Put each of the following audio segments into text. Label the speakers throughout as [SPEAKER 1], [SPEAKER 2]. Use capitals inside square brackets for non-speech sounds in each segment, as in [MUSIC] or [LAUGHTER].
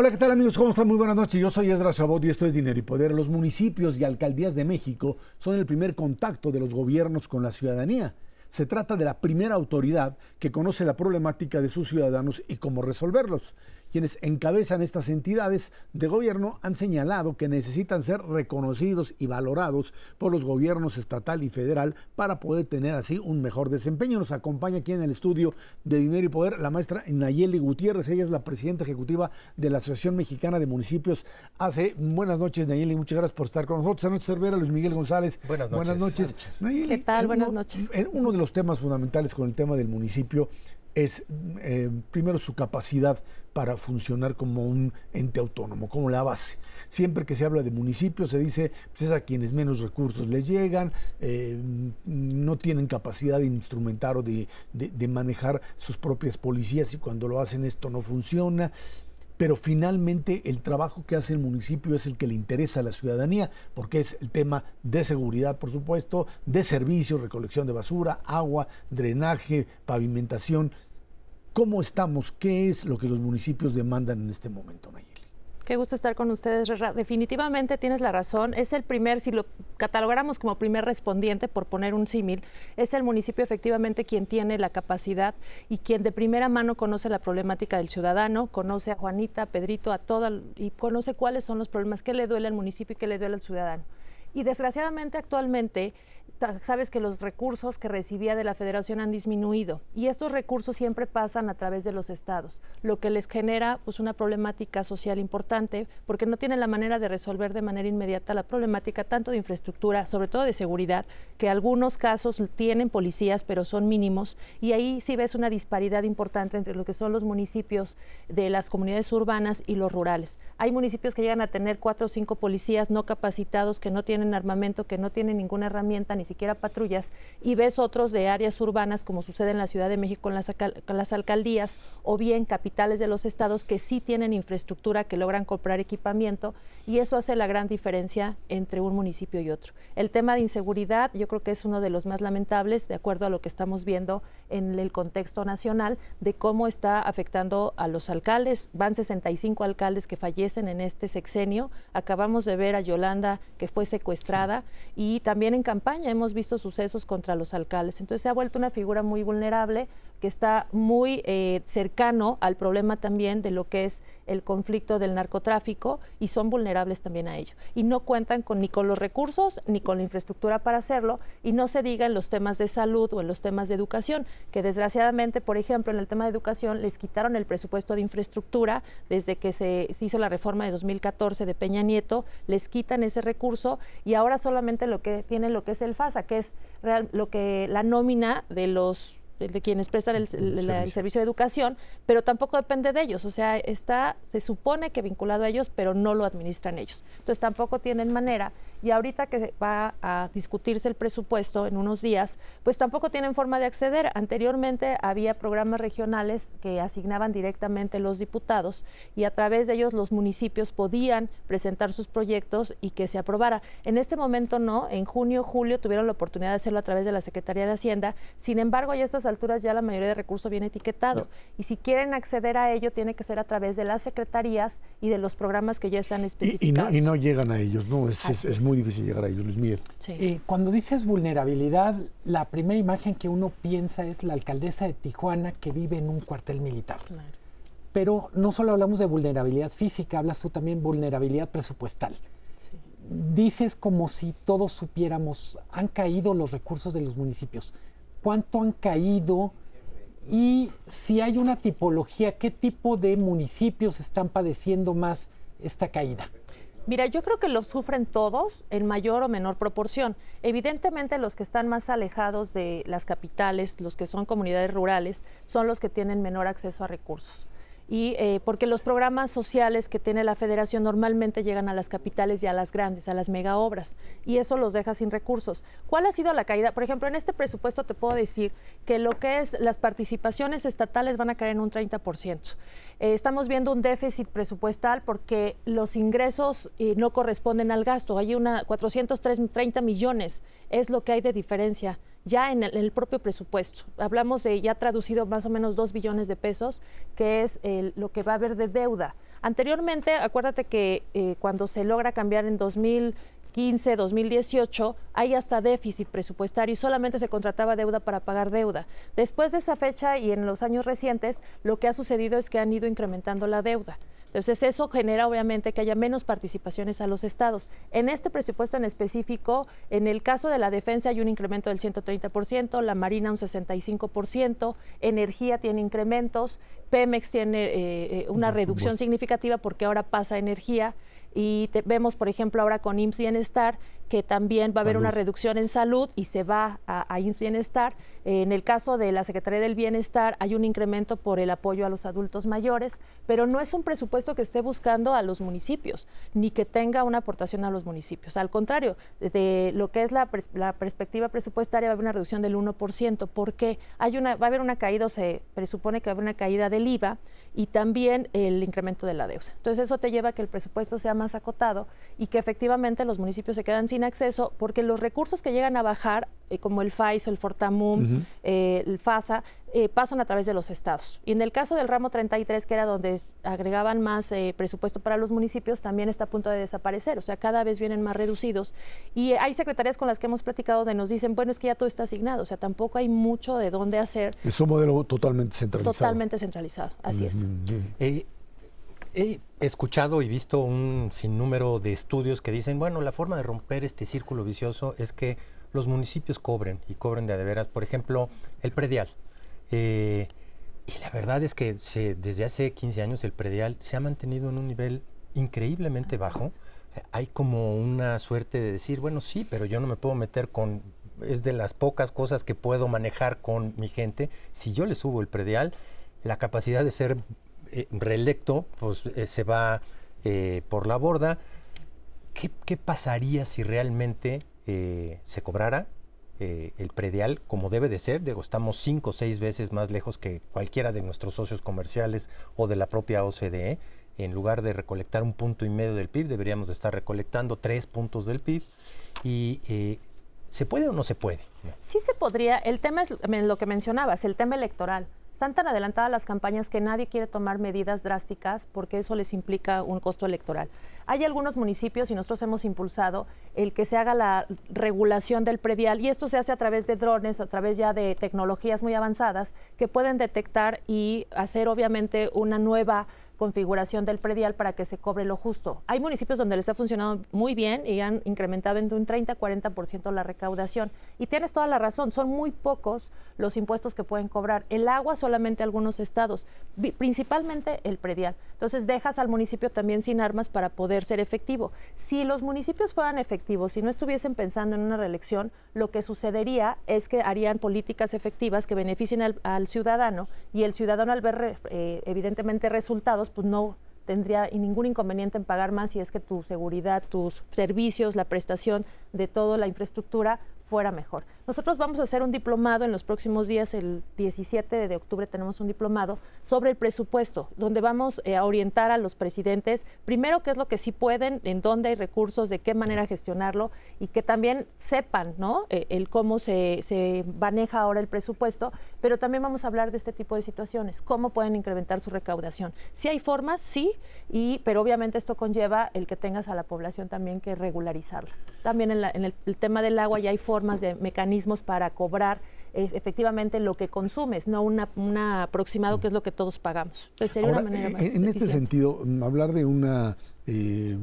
[SPEAKER 1] Hola, ¿qué tal amigos? ¿Cómo están? Muy buenas noches. Yo soy Esdras Chabot y esto es Dinero y Poder. Los municipios y alcaldías de México son el primer contacto de los gobiernos con la ciudadanía. Se trata de la primera autoridad que conoce la problemática de sus ciudadanos y cómo resolverlos. Quienes encabezan estas entidades de gobierno han señalado que necesitan ser reconocidos y valorados por los gobiernos estatal y federal para poder tener así un mejor desempeño. Nos acompaña aquí en el estudio de Dinero y Poder la maestra Nayeli Gutiérrez. Ella es la presidenta ejecutiva de la Asociación Mexicana de Municipios. Hace buenas noches, Nayeli. Muchas gracias por estar con nosotros. Ana Cervera, Luis Miguel González.
[SPEAKER 2] Buenas noches.
[SPEAKER 1] Buenas noches.
[SPEAKER 3] Nayeli, ¿Qué tal? Buenas noches.
[SPEAKER 1] Uno de los temas fundamentales con el tema del municipio es eh, primero su capacidad para funcionar como un ente autónomo, como la base. Siempre que se habla de municipios se dice pues es a quienes menos recursos les llegan, eh, no tienen capacidad de instrumentar o de, de manejar sus propias policías y cuando lo hacen esto no funciona pero finalmente el trabajo que hace el municipio es el que le interesa a la ciudadanía, porque es el tema de seguridad, por supuesto, de servicios, recolección de basura, agua, drenaje, pavimentación, ¿Cómo estamos? ¿Qué es lo que los municipios demandan en este momento, Nayeli?
[SPEAKER 3] Qué gusto estar con ustedes, Definitivamente tienes la razón. Es el primer, si lo catalogáramos como primer respondiente, por poner un símil, es el municipio efectivamente quien tiene la capacidad y quien de primera mano conoce la problemática del ciudadano, conoce a Juanita, a Pedrito, a toda, y conoce cuáles son los problemas, qué le duele al municipio y qué le duele al ciudadano. Y desgraciadamente actualmente sabes que los recursos que recibía de la federación han disminuido y estos recursos siempre pasan a través de los estados, lo que les genera pues una problemática social importante porque no tienen la manera de resolver de manera inmediata la problemática tanto de infraestructura, sobre todo de seguridad, que algunos casos tienen policías pero son mínimos y ahí sí ves una disparidad importante entre lo que son los municipios de las comunidades urbanas y los rurales. Hay municipios que llegan a tener cuatro o cinco policías no capacitados, que no tienen armamento, que no tienen ninguna herramienta ni siquiera patrullas, y ves otros de áreas urbanas, como sucede en la Ciudad de México con las, con las alcaldías, o bien capitales de los estados que sí tienen infraestructura, que logran comprar equipamiento, y eso hace la gran diferencia entre un municipio y otro. El tema de inseguridad yo creo que es uno de los más lamentables, de acuerdo a lo que estamos viendo en el contexto nacional, de cómo está afectando a los alcaldes. Van 65 alcaldes que fallecen en este sexenio. Acabamos de ver a Yolanda que fue secuestrada y también en campaña hemos visto sucesos contra los alcaldes. Entonces se ha vuelto una figura muy vulnerable que está muy eh, cercano al problema también de lo que es el conflicto del narcotráfico y son vulnerables también a ello. Y no cuentan con, ni con los recursos ni con la infraestructura para hacerlo y no se diga en los temas de salud o en los temas de educación, que desgraciadamente, por ejemplo, en el tema de educación les quitaron el presupuesto de infraestructura desde que se, hizo la reforma de 2014 de Peña Nieto, les quitan ese recurso y ahora solamente lo que tienen lo que es el FASA, que es real, lo que la nómina de los de quienes prestan el, servicio. de educación, pero tampoco depende de ellos. O sea, está, se supone que vinculado a ellos, pero no lo administran ellos. Entonces tampoco tienen manera y ahorita que va a discutirse el presupuesto en unos días, pues tampoco tienen forma de acceder. Anteriormente había programas regionales que asignaban directamente los diputados y a través de ellos los municipios podían presentar sus proyectos y que se aprobara. En este momento no, en junio, julio tuvieron la oportunidad de hacerlo a través de la Secretaría de Hacienda. Sin embargo, a estas alturas ya la mayoría de recursos viene etiquetado y si quieren acceder a ello tiene que ser a través de las secretarías y de los programas que ya están especificados.
[SPEAKER 1] Y, no, llegan a ellos, ¿no? Es, es muy difícil llegar a ellos, Luis Miguel.
[SPEAKER 4] Eh, cuando dices vulnerabilidad, la primera imagen que uno piensa es la alcaldesa de Tijuana que vive en un cuartel militar. Pero no solo hablamos de vulnerabilidad física, hablas tú también vulnerabilidad presupuestal. Dices como si todos supiéramos, han caído los recursos de los municipios. ¿Cuánto han caído? Y si hay una tipología, ¿qué tipo de municipios están padeciendo más esta caída?
[SPEAKER 3] Mira, yo creo que lo sufren todos en mayor o menor proporción. Evidentemente los que están más alejados de las capitales, los que son comunidades rurales, son los que tienen menor acceso a recursos. Y eh, porque los programas sociales que tiene la federación normalmente llegan a las capitales y a las grandes, a las mega obras, y eso los deja sin recursos. ¿Cuál ha sido la caída? Por ejemplo, en este presupuesto te puedo decir que lo que es las participaciones estatales van a caer en un 30%. Eh, estamos viendo un déficit presupuestal porque los ingresos eh, no corresponden al gasto. Hay una 430 millones, es lo que hay de diferencia ya en el, propio presupuesto. Hablamos de ya traducido más o menos 2 billones de pesos, que es lo que va a haber de deuda. Anteriormente, acuérdate que eh, cuando se logra cambiar en 2015, 2018, hay hasta déficit presupuestario y solamente se contrataba deuda para pagar deuda. Después de esa fecha y en los años recientes, lo que ha sucedido es que han ido incrementando la deuda. Entonces, eso genera obviamente que haya menos participaciones a los estados. En este presupuesto en específico, en el caso de la defensa hay un incremento del 130%, la Marina un 65%, energía tiene incrementos, Pemex tiene eh, eh, una reducción significativa porque ahora pasa energía y vemos, por ejemplo, ahora con IMSS Bienestar que también va a haber una reducción en salud y se va a, a Bienestar. en el caso de la Secretaría del Bienestar hay un incremento por el apoyo a los adultos mayores, pero no es un presupuesto que esté buscando a los municipios, ni que tenga una aportación a los municipios. Al contrario, de lo que es la, la perspectiva presupuestaria va a haber una reducción del 1%, porque hay una, va a haber una caída, se presupone que va a haber una caída del IVA y también el incremento de la deuda. Entonces eso te lleva a que el presupuesto sea más acotado y que efectivamente los municipios se quedan sin acceso porque los recursos que llegan a bajar, eh, como el FAIS, el Fortamum, eh, el FASA, eh, pasan a través de los estados. Y en el caso del ramo 33, que era donde agregaban más presupuesto para los municipios, también está a punto de desaparecer. O sea, cada vez vienen más reducidos. Y hay secretarías con las que hemos platicado donde nos dicen, bueno, es que ya todo está asignado. O sea, tampoco hay mucho de dónde hacer.
[SPEAKER 1] Es un modelo totalmente centralizado.
[SPEAKER 3] Totalmente centralizado, así es
[SPEAKER 2] he escuchado y visto un sinnúmero de estudios que dicen, bueno, la forma de romper este círculo vicioso es que los municipios cobren y cobren de, de veras. Por ejemplo, el predial. Eh, y la verdad es que desde hace 15 años el predial se ha mantenido en un nivel increíblemente bajo. Hay como una suerte de decir, bueno, sí, pero yo no me puedo meter con... Es de las pocas cosas que puedo manejar con mi gente. Si yo le subo el predial, la capacidad de ser eh, reelecto, pues eh, se va eh, por la borda. ¿Qué, pasaría si realmente se cobrara el predial como debe de ser? Digo, estamos cinco o seis veces más lejos que cualquiera de nuestros socios comerciales o de la propia OCDE. En lugar de recolectar un punto y medio del PIB, deberíamos de estar recolectando tres puntos del PIB. Y ¿Se puede o no se puede?
[SPEAKER 3] Sí se podría. El tema es lo que mencionabas, el tema electoral. Están tan adelantadas las campañas que nadie quiere tomar medidas drásticas porque eso les implica un costo electoral. Hay algunos municipios y nosotros hemos impulsado el que se haga la regulación del predial y esto se hace a través de drones, a través ya de tecnologías muy avanzadas que pueden detectar y hacer obviamente una nueva configuración del predial para que se cobre lo justo. Hay municipios donde les ha funcionado muy bien y han incrementado en un 30-40% la recaudación. Y tienes toda la razón, son muy pocos los impuestos que pueden cobrar. El agua solamente algunos estados, principalmente el predial. Entonces dejas al municipio también sin armas para poder ser efectivo. Si los municipios fueran efectivos, si no estuviesen pensando en una reelección, lo que sucedería es que harían políticas efectivas que beneficien al, ciudadano y el ciudadano al ver eh, evidentemente resultados pues no tendría ningún inconveniente en pagar más si es que tu seguridad, tus servicios, la prestación de toda la infraestructura fuera mejor. Nosotros vamos a hacer un diplomado en los próximos días, el 17 de octubre tenemos un diplomado sobre el presupuesto, donde vamos eh, a orientar a los presidentes, primero qué es lo que sí pueden, en dónde hay recursos, de qué manera gestionarlo y que también sepan ¿no? Eh, el cómo se, maneja ahora el presupuesto, pero también vamos a hablar de este tipo de situaciones, cómo pueden incrementar su recaudación. Si hay formas, sí, y, pero obviamente esto conlleva el que tengas a la población también que regularizarla. También en, el, el tema del agua ya hay formas de mecanismos para cobrar eh, efectivamente lo que consumes, no un aproximado que es lo que todos pagamos.
[SPEAKER 1] sería una manera más En este sentido, mm, hablar de una eh,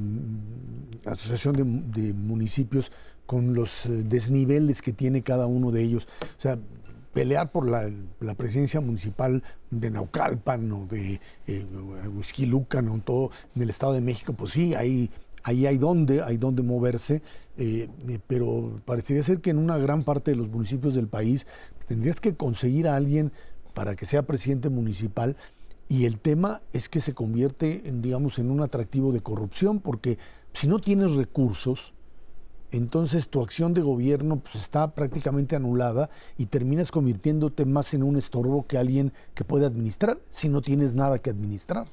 [SPEAKER 1] asociación de, municipios con los eh, desniveles que tiene cada uno de ellos, o sea, pelear por la, presidencia municipal de Naucalpan o de eh, o todo en el Estado de México, pues sí, hay ahí hay donde, hay donde moverse, eh, eh, pero parecería ser que en una gran parte de los municipios del país tendrías que conseguir a alguien para que sea presidente municipal y el tema es que se convierte, en, digamos, en un atractivo de corrupción, porque si no tienes recursos, entonces tu acción de gobierno pues, está prácticamente anulada y terminas convirtiéndote más en un estorbo que alguien que puede administrar si no tienes nada que administrar.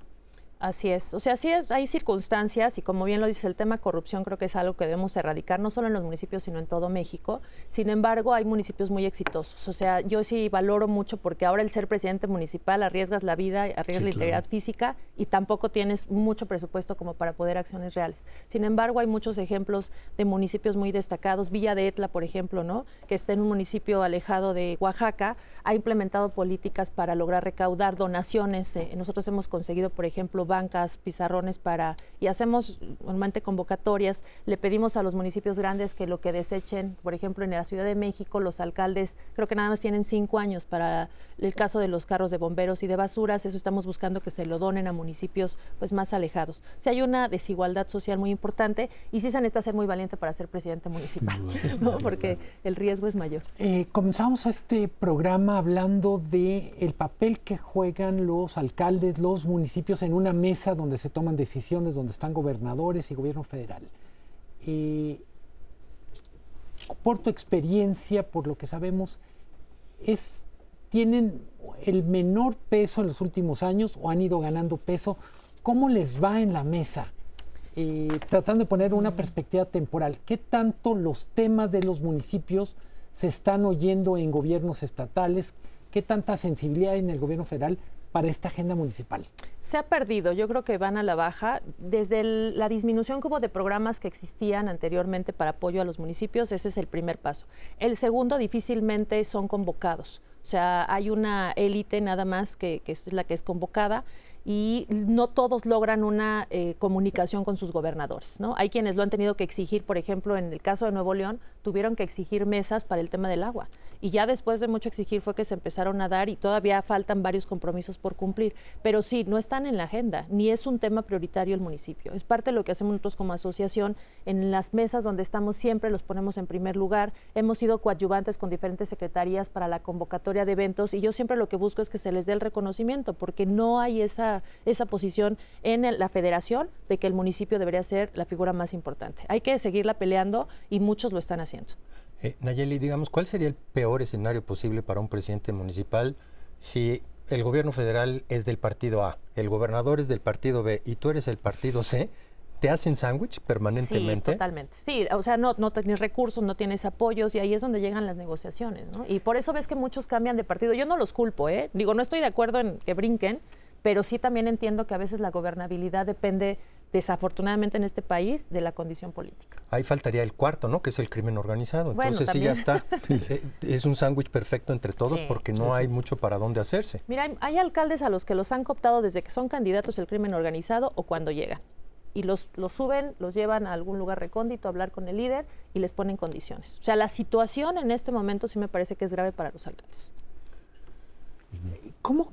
[SPEAKER 3] Así es. O sea, sí es, hay circunstancias y como bien lo dice el tema corrupción, creo que es algo que debemos erradicar, no solo en los municipios, sino en todo México. Sin embargo, hay municipios muy exitosos. O sea, yo sí valoro mucho porque ahora el ser presidente municipal arriesgas la vida, arriesgas la integridad física y tampoco tienes mucho presupuesto como para poder acciones reales. Sin embargo, hay muchos ejemplos de municipios muy destacados. Villa de Etla, por ejemplo, ¿no? que está en un municipio alejado de Oaxaca, ha implementado políticas para lograr recaudar donaciones. Eh, nosotros hemos conseguido, por ejemplo, bancas, pizarrones para, y hacemos normalmente convocatorias, le pedimos a los municipios grandes que lo que desechen, por ejemplo, en la Ciudad de México, los alcaldes creo que nada más tienen cinco años para el caso de los carros de bomberos y de basuras, eso estamos buscando que se lo donen a municipios pues más alejados. Si hay una desigualdad social muy importante y sí se necesita ser muy valiente para ser presidente municipal, [LAUGHS] porque el riesgo es mayor.
[SPEAKER 4] Eh, comenzamos este programa hablando de el papel que juegan los alcaldes, los municipios en una mesa donde se toman decisiones, donde están gobernadores y gobierno federal. Eh, por tu experiencia, por lo que sabemos, es, tienen el menor peso en los últimos años o han ido ganando peso. ¿Cómo les va en la mesa? Eh, tratando de poner una perspectiva temporal, ¿qué tanto los temas de los municipios se están oyendo en gobiernos estatales? ¿Qué tanta sensibilidad hay en el gobierno federal para esta agenda municipal?
[SPEAKER 3] Se ha perdido, yo creo que van a la baja. Desde la disminución como de programas que existían anteriormente para apoyo a los municipios, ese es el primer paso. El segundo, difícilmente son convocados. O sea, hay una élite nada más que, que es la que es convocada y no todos logran una eh, comunicación con sus gobernadores. ¿no? Hay quienes lo han tenido que exigir, por ejemplo, en el caso de Nuevo León, tuvieron que exigir mesas para el tema del agua. Y ya después de mucho exigir fue que se empezaron a dar y todavía faltan varios compromisos por cumplir. Pero sí, no están en la agenda, ni es un tema prioritario el municipio. Es parte de lo que hacemos nosotros como asociación. En las mesas donde estamos siempre los ponemos en primer lugar. Hemos sido coadyuvantes con diferentes secretarías para la convocatoria de eventos y yo siempre lo que busco es que se les dé el reconocimiento porque no hay esa, esa posición en la federación de que el municipio debería ser la figura más importante. Hay que seguirla peleando y muchos lo están haciendo.
[SPEAKER 2] Eh, Nayeli, digamos, ¿cuál sería el peor escenario posible para un presidente municipal si el gobierno federal es del partido A, el gobernador es del partido B y tú eres el partido C? ¿Te hacen sándwich permanentemente?
[SPEAKER 3] Sí, totalmente. Sí, o sea, no, no tienes recursos, no tienes apoyos y ahí es donde llegan las negociaciones, ¿no? Y por eso ves que muchos cambian de partido. Yo no los culpo, ¿eh? Digo, no estoy de acuerdo en que brinquen, pero sí también entiendo que a veces la gobernabilidad depende desafortunadamente en este país, de la condición política.
[SPEAKER 2] Ahí faltaría el cuarto, ¿no? Que es el crimen organizado. Entonces sí ya está. [LAUGHS] Eh, es un sándwich perfecto entre todos porque no hay mucho para dónde hacerse.
[SPEAKER 3] Mira, hay, alcaldes a los que los han cooptado desde que son candidatos al crimen organizado o cuando llegan. Y los, los suben, los llevan a algún lugar recóndito a hablar con el líder y les ponen condiciones. O sea, la situación en este momento sí me parece que es grave para los alcaldes.
[SPEAKER 4] ¿Cómo,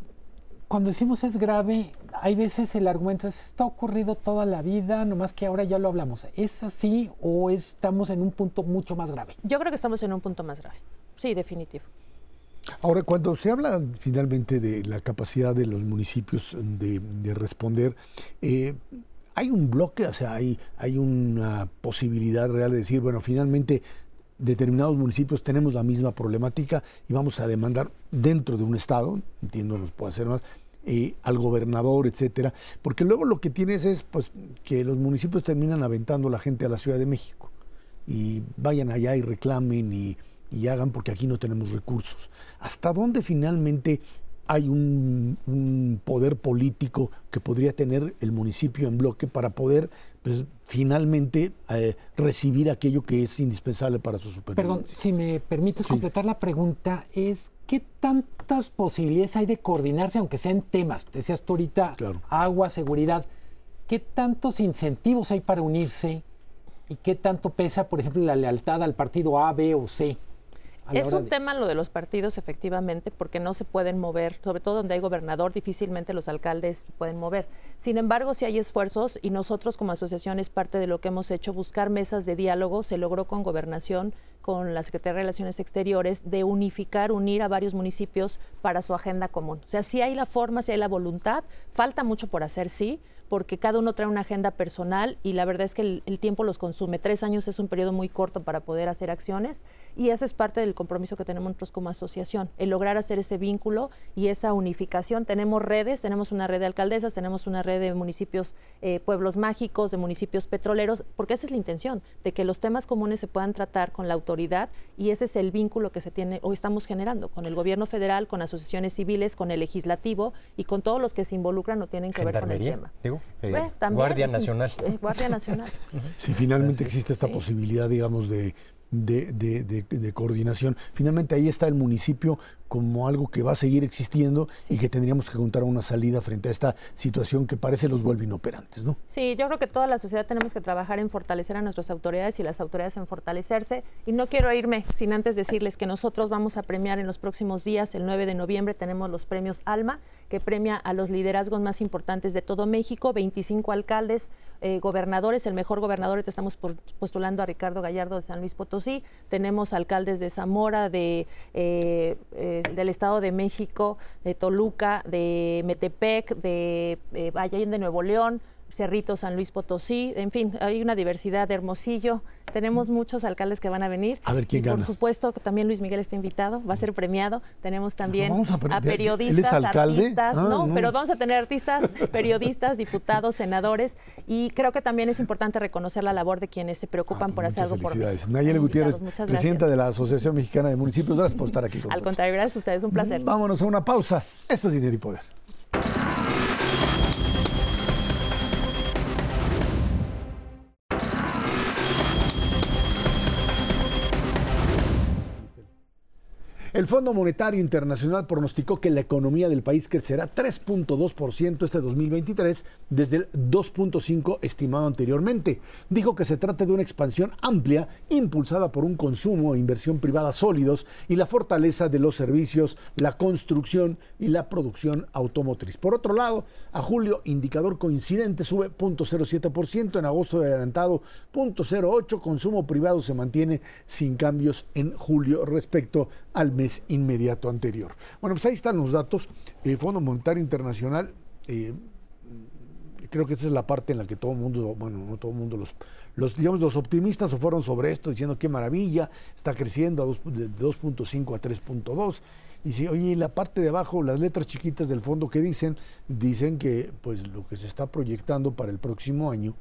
[SPEAKER 4] cuando decimos es grave, hay veces el argumento es, esto ha ocurrido toda la vida, nomás que ahora ya lo hablamos. ¿Es así o estamos en un punto mucho más grave?
[SPEAKER 3] Yo creo que estamos en un punto más grave. Sí, definitivo.
[SPEAKER 1] Ahora, cuando se habla finalmente de la capacidad de los municipios de, responder, eh, hay un bloque, o sea, hay, hay una posibilidad real de decir, bueno, finalmente determinados municipios tenemos la misma problemática y vamos a demandar dentro de un estado, entiendo, nos puede hacer más, eh, al gobernador, etcétera, porque luego lo que tienes es pues que los municipios terminan aventando la gente a la Ciudad de México y vayan allá y reclamen y, y hagan porque aquí no tenemos recursos. ¿Hasta dónde finalmente hay un, poder político que podría tener el municipio en bloque para poder pues, finalmente eh, recibir aquello que es indispensable para su supervivencia.
[SPEAKER 4] Perdón, si me permites completar la pregunta, es ¿qué tantas posibilidades hay de coordinarse, aunque sean temas? Decías tú ahorita, agua, seguridad. ¿Qué tantos incentivos hay para unirse y qué tanto pesa, por ejemplo, la lealtad al partido A, B o C?
[SPEAKER 3] Es un tema lo de los partidos, efectivamente, porque no se pueden mover, sobre todo donde hay gobernador, difícilmente los alcaldes pueden mover. Sin embargo, si hay esfuerzos y nosotros como asociación es parte de lo que hemos hecho, buscar mesas de diálogo, se logró con gobernación, con la Secretaría de Relaciones Exteriores, de unificar, unir a varios municipios para su agenda común. O sea, si hay la forma, si hay la voluntad, falta mucho por hacer, sí, porque cada uno trae una agenda personal y la verdad es que el, tiempo los consume. Tres años es un periodo muy corto para poder hacer acciones y eso es parte del compromiso que tenemos nosotros como asociación, el lograr hacer ese vínculo y esa unificación. Tenemos redes, tenemos una red de alcaldesas, tenemos una red de municipios, eh, pueblos mágicos, de municipios petroleros, porque esa es la intención, de que los temas comunes se puedan tratar con la autoridad y ese es el vínculo que se tiene o estamos generando con el gobierno federal, con asociaciones civiles, con el legislativo y con todos los que se involucran o tienen que ver con el tema.
[SPEAKER 2] Eh, Guardia Nacional.
[SPEAKER 3] Eh, Guardia Nacional. [LAUGHS]
[SPEAKER 1] Si finalmente existe esta posibilidad, digamos, de de, de, coordinación. Finalmente ahí está el municipio como algo que va a seguir existiendo y que tendríamos que encontrar una salida frente a esta situación que parece los vuelve inoperantes, ¿no?
[SPEAKER 3] Sí, yo creo que toda la sociedad tenemos que trabajar en fortalecer a nuestras autoridades y las autoridades en fortalecerse. Y no quiero irme sin antes decirles que nosotros vamos a premiar en los próximos días, el 9 de noviembre, tenemos los premios ALMA, que premia a los liderazgos más importantes de todo México, 25 alcaldes, eh, gobernadores, el mejor gobernador, te estamos postulando a Ricardo Gallardo de San Luis Potosí, tenemos alcaldes de Zamora, de, eh, eh, del Estado de México, de Toluca, de Metepec, de Valle de Nuevo León, Cerrito, San Luis Potosí, en fin, hay una diversidad de Hermosillo. Tenemos muchos alcaldes que van a venir.
[SPEAKER 1] A ver quién
[SPEAKER 3] Por supuesto, también Luis Miguel está invitado, va a ser premiado. Tenemos también a, periodistas, artistas, ah, no, pero vamos a tener artistas, periodistas, diputados, senadores y creo que también es importante reconocer la labor de quienes se preocupan ah, por hacer algo por
[SPEAKER 1] Nayeli Gutiérrez, presidenta de la Asociación Mexicana de Municipios, gracias por estar aquí con
[SPEAKER 3] Al contrario, gracias a ustedes, un placer.
[SPEAKER 1] Vámonos a una pausa. Esto es Dinero y Poder. El Fondo Monetario Internacional pronosticó que la economía del país crecerá 3.2% este 2023 desde el 2.5% estimado anteriormente. Dijo que se trata de una expansión amplia impulsada por un consumo e inversión privada sólidos y la fortaleza de los servicios, la construcción y la producción automotriz. Por otro lado, a julio, indicador coincidente sube 0.07%, en agosto de adelantado 0.08%, consumo privado se mantiene sin cambios en julio respecto al mes inmediato anterior. Bueno, pues ahí están los datos. El Fondo Monetario Internacional, eh, creo que esa es la parte en la que todo el mundo, bueno, no todo el mundo, los, los, digamos, los optimistas se fueron sobre esto diciendo qué maravilla, está creciendo de 2.5 a 3.2. Y si, oye, la parte de abajo, las letras chiquitas del fondo que dicen, dicen que pues lo que se está proyectando para el próximo año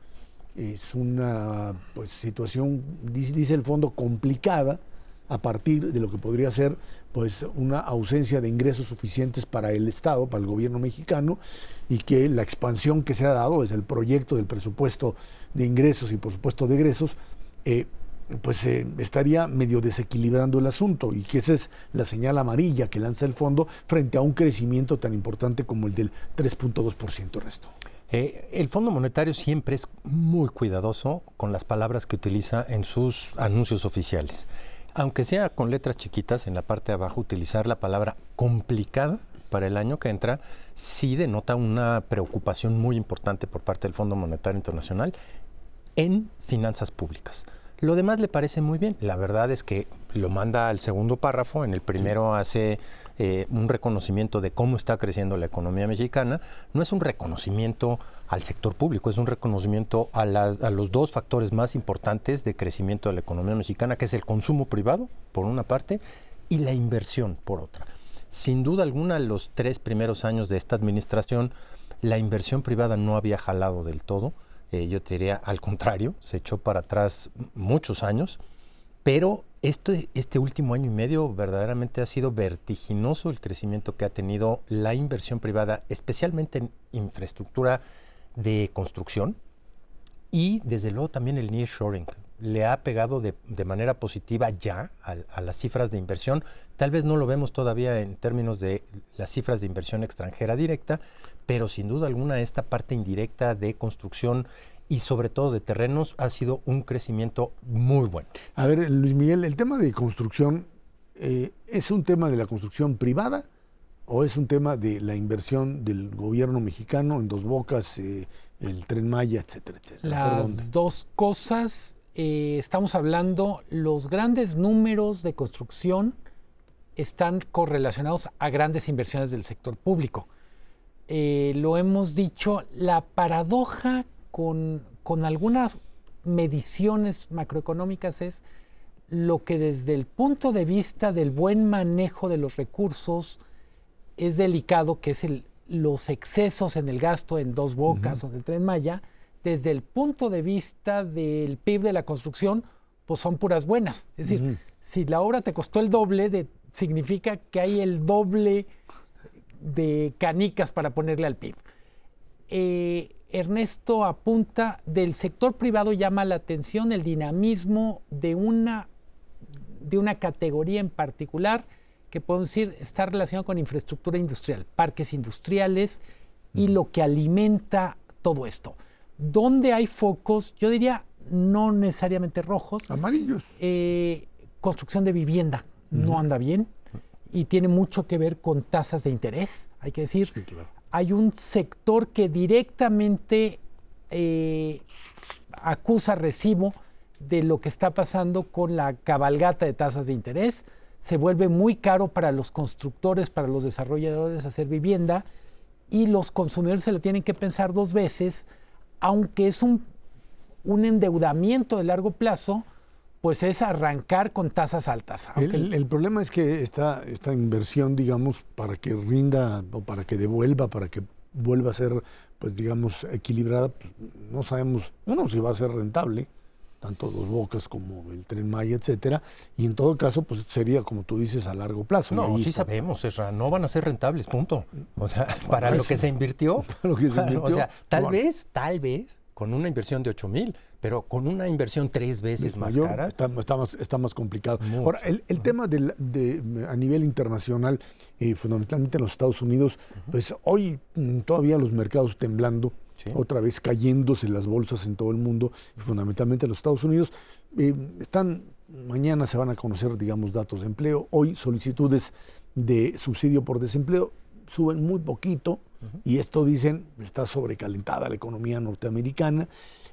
[SPEAKER 1] es una pues situación, dice el fondo, complicada, a partir de lo que podría ser pues una ausencia de ingresos suficientes para el Estado, para el gobierno mexicano, y que la expansión que se ha dado desde el proyecto del presupuesto de ingresos y por supuesto de egresos, eh, pues eh, estaría medio desequilibrando el asunto y que esa es la señal amarilla que lanza el fondo frente a un crecimiento tan importante como el del 3.2% resto.
[SPEAKER 2] Eh, el Fondo Monetario siempre es muy cuidadoso con las palabras que utiliza en sus anuncios oficiales aunque sea con letras chiquitas en la parte de abajo, utilizar la palabra complicada para el año que entra, sí denota una preocupación muy importante por parte del Fondo Monetario Internacional en finanzas públicas. Lo demás le parece muy bien. La verdad es que lo manda al segundo párrafo. En el primero hace eh, un reconocimiento de cómo está creciendo la economía mexicana. No es un reconocimiento al sector público, es un reconocimiento a, a los dos factores más importantes de crecimiento de la economía mexicana, que es el consumo privado, por una parte, y la inversión, por otra. Sin duda alguna, los tres primeros años de esta administración, la inversión privada no había jalado del todo. Eh, yo te diría al contrario, se echó para atrás muchos años, pero este, este último año y medio verdaderamente ha sido vertiginoso el crecimiento que ha tenido la inversión privada, especialmente en infraestructura de construcción y desde luego también el nearshoring. Le ha pegado de, manera positiva ya a, a, las cifras de inversión. Tal vez no lo vemos todavía en términos de las cifras de inversión extranjera directa, pero sin duda alguna esta parte indirecta de construcción y sobre todo de terrenos ha sido un crecimiento muy bueno.
[SPEAKER 1] A ver, Luis Miguel, el tema de construcción eh, ¿es un tema de la construcción privada o es un tema de la inversión del gobierno mexicano en Dos Bocas, eh, el Tren Maya, etcétera, etcétera?
[SPEAKER 4] Las dos cosas, eh, estamos hablando, los grandes números de construcción están correlacionados a grandes inversiones del sector público. lo hemos dicho, la paradoja con, con algunas mediciones macroeconómicas es lo que desde el punto de vista del buen manejo de los recursos es delicado, que es el, los excesos en el gasto en dos bocas o del tren Maya, desde el punto de vista del PIB de la construcción, pues son puras buenas. Es decir, si la obra te costó el doble, de, significa que hay el doble de canicas para ponerle al PIB. Eh, Ernesto apunta, del sector privado llama la atención el dinamismo de una de una categoría en particular que podemos decir está relacionado con infraestructura industrial, parques industriales y lo que alimenta todo esto. ¿Dónde hay focos? Yo diría no necesariamente rojos.
[SPEAKER 1] Amarillos.
[SPEAKER 4] Eh, construcción de vivienda no anda bien y tiene mucho que ver con tasas de interés, hay que decir. Hay un sector que directamente eh, acusa recibo de lo que está pasando con la cabalgata de tasas de interés. Se vuelve muy caro para los constructores, para los desarrolladores hacer vivienda y los consumidores se lo tienen que pensar dos veces, aunque es un, un endeudamiento de largo plazo, pues es arrancar con tasas altas.
[SPEAKER 1] El, problema es que esta, esta inversión, digamos, para que rinda o para que devuelva, para que vuelva a ser, pues digamos, equilibrada, pues, no sabemos, uno, si va a ser rentable, tanto Dos Bocas como el Tren Maya, etcétera, y en todo caso, pues sería, como tú dices, a largo plazo.
[SPEAKER 2] No, sí sabemos, Esra, no van a ser rentables, punto. O sea, [LAUGHS] [LAUGHS] para lo que se invirtió, lo que se invirtió o sea, tal vez, tal vez, con una inversión de 8 mil, pero con una inversión tres veces más cara.
[SPEAKER 1] Está, más, está, más, complicado. Ahora, el, tema de, a nivel internacional, eh, fundamentalmente en los Estados Unidos, pues hoy mm, todavía los mercados temblando, otra vez cayéndose las bolsas en todo el mundo, y fundamentalmente en los Estados Unidos. Eh, están, mañana se van a conocer, digamos, datos de empleo. Hoy solicitudes de subsidio por desempleo suben muy poquito, y esto dicen, está sobrecalentada la economía norteamericana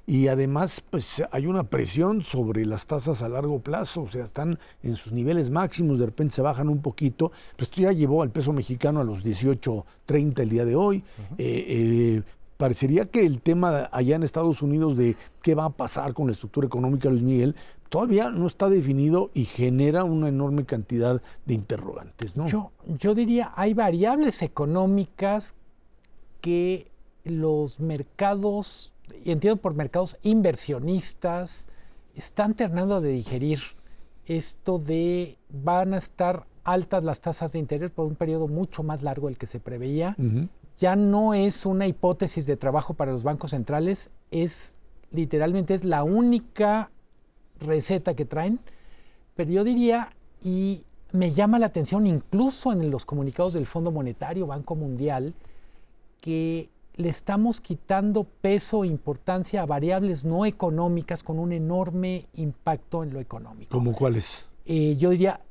[SPEAKER 1] y además pues hay una presión sobre las tasas a largo plazo, o sea, están en sus niveles máximos, de repente se bajan un poquito, pero esto ya llevó al peso mexicano a los 18.30 el día de hoy. Eh, eh, parecería que el tema allá en Estados Unidos de qué va a pasar con la estructura económica, Luis Miguel, todavía no está definido y genera una enorme cantidad de interrogantes. ¿no?
[SPEAKER 4] Yo, yo diría, hay variables económicas que los mercados, y entiendo por mercados inversionistas, están terminando de digerir esto de van a estar altas las tasas de interés por un periodo mucho más largo del que se preveía. Ya no es una hipótesis de trabajo para los bancos centrales, es literalmente es la única receta que traen. Pero yo diría, y me llama la atención incluso en los comunicados del Fondo Monetario, Banco Mundial, que le estamos quitando peso e importancia a variables no económicas con un enorme impacto en lo económico.
[SPEAKER 1] ¿Cómo cuáles?
[SPEAKER 4] Eh, yo diría